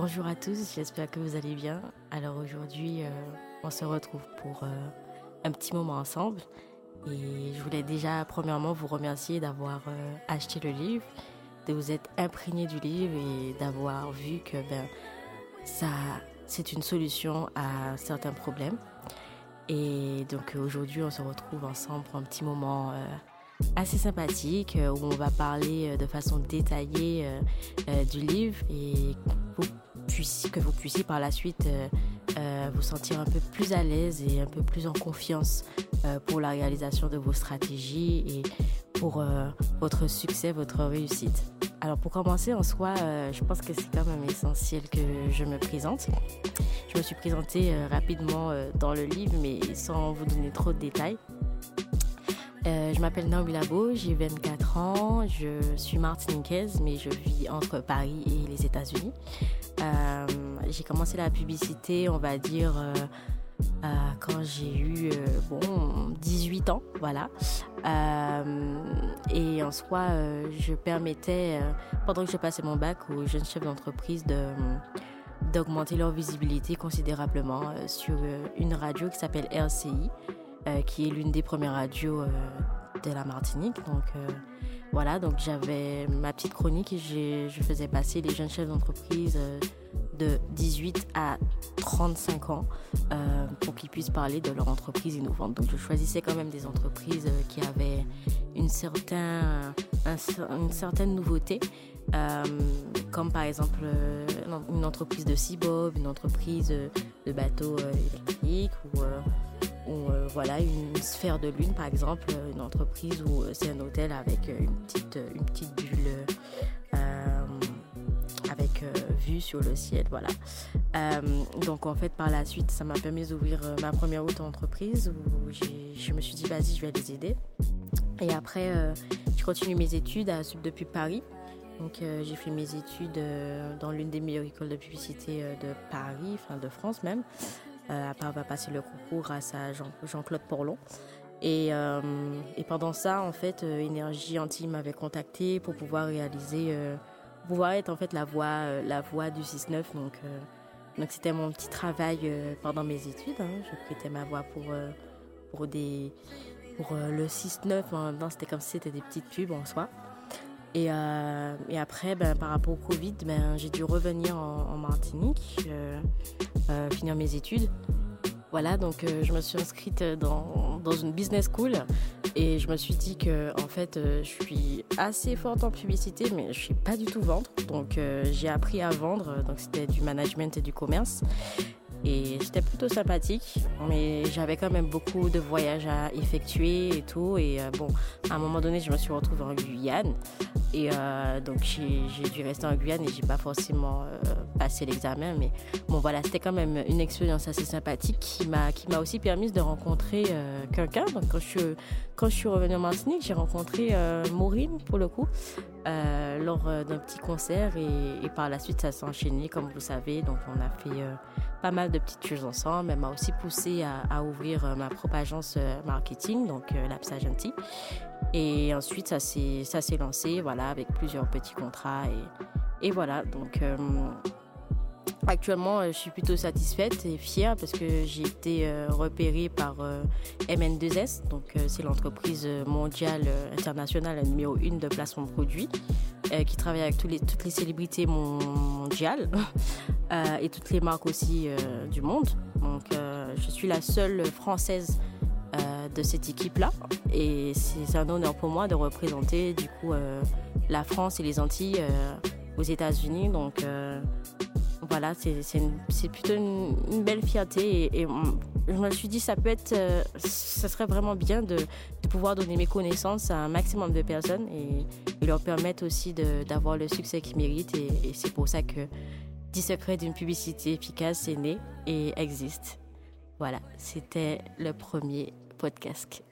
bonjour à tous, j'espère que vous allez bien. Alors aujourd'hui, euh, on se retrouve pour euh, un petit moment ensemble. Et je voulais déjà, premièrement, vous remercier d'avoir euh, acheté le livre, de vous être imprégné du livre et d'avoir vu que ben, ça, c'est une solution à certains problèmes. Et donc aujourd'hui, on se retrouve ensemble pour un petit moment assez sympathique où on va parler de façon détaillée du livre et que vous puissiez par la suite euh, euh, vous sentir un peu plus à l'aise et un peu plus en confiance euh, pour la réalisation de vos stratégies et pour votre succès, votre réussite. Alors pour commencer en soi, je pense que c'est quand même essentiel que je me présente. Je me suis présentée rapidement dans le livre, mais sans vous donner trop de détails. Je m'appelle Naomi Labo, j'ai 24 ans, je suis martiniquaise, mais je vis entre Paris et les États-Unis. Euh, j'ai commencé la publicité, on va dire, euh, euh, quand j'ai eu bon 18 ans, voilà. et en soi, je permettais, pendant que je passais mon bac aux jeunes chefs d'entreprise de d'augmenter leur visibilité considérablement sur une radio qui s'appelle RCI, qui est l'une des premières radios de la Martinique. Donc voilà, donc j'avais ma petite chronique et je faisais passer les jeunes chefs d'entreprise euh, de 18 à 35 ans euh, pour qu'ils puissent parler de leur entreprise innovante. Donc je choisissais quand même des entreprises euh, qui avaient une, certain, une certaine nouveauté, comme par exemple une entreprise de Cibob, une entreprise de bateaux électriques ou ou euh, voilà une sphère de lune par exemple, une entreprise où euh, c'est un hôtel avec euh, une petite, une petite bulle avec vue sur le ciel, voilà. donc en fait par la suite ça m'a permis d'ouvrir ma première auto-entreprise où je me suis dit vas-y je vais les aider. Et après je continue mes études à Sub depuis Paris. Donc j'ai fait mes études dans l'une des meilleures écoles de publicité de Paris, enfin de France même. Euh, après avoir passé le concours grâce à Jean-Claude Porlon. Et, euh, et, pendant ça, en fait, euh, Énergie Anti m'avait contacté pour pouvoir réaliser, pouvoir être en fait la voix, la voix du 6-9. Donc, donc c'était mon petit travail pendant mes études. Hein. Je prêtais ma voix pour, pour, des, pour le 6-9. Maintenant, c'était comme si c'était des petites pubs en soi. Et, et après, ben, par rapport au Covid, ben, j'ai dû revenir en, en Martinique. Finir mes études. Voilà, donc euh, je me suis inscrite dans, dans, une business school et je me suis dit que en fait euh, je suis assez forte en publicité mais je suis pas du tout vendre. Donc j'ai appris à vendre, donc c'était du management et du commerce. Et c'était plutôt sympathique, mais j'avais quand même beaucoup de voyages à effectuer et tout. Et bon, à un moment donné, je me suis retrouvée en Guyane. Et euh, donc j'ai dû rester en Guyane et j'ai pas forcément euh, passé l'examen. Mais bon voilà, c'était quand même une expérience assez sympathique qui m'a aussi permis de rencontrer euh, quelqu'un. Donc quand je quand je suis revenue en Martinique, j'ai rencontré Maureen pour le coup lors d'un petit concert et, par la suite ça s'est enchaîné comme vous savez. Donc on a fait pas mal de petites choses ensemble. Elle m'a aussi poussé à, ouvrir ma propre agence marketing, donc l'Apsa Gentil. Et ensuite, ça s'est, lancé, voilà, avec plusieurs petits contrats. Et, voilà, donc euh, actuellement, je suis plutôt satisfaite et fière parce que j'ai été euh, repérée par euh, MN2S, donc c'est l'entreprise mondiale internationale numéro une de placement de produits, qui travaille avec tous les, toutes les célébrités mondiales et toutes les marques aussi du monde. Donc, je suis la seule française de cette équipe-là. Et c'est un honneur pour moi de représenter du coup euh, la France et les Antilles euh, aux États-Unis. Donc euh, voilà, c'est plutôt une, belle fierté. Et, je me suis dit, ça peut être, ça serait vraiment bien de, de, pouvoir donner mes connaissances à un maximum de personnes et, leur permettre aussi d'avoir le succès qu'ils méritent. Et, et c'est pour ça que 10 secrets d'une publicité efficace est né et existe. Voilà, c'était le premier podcast.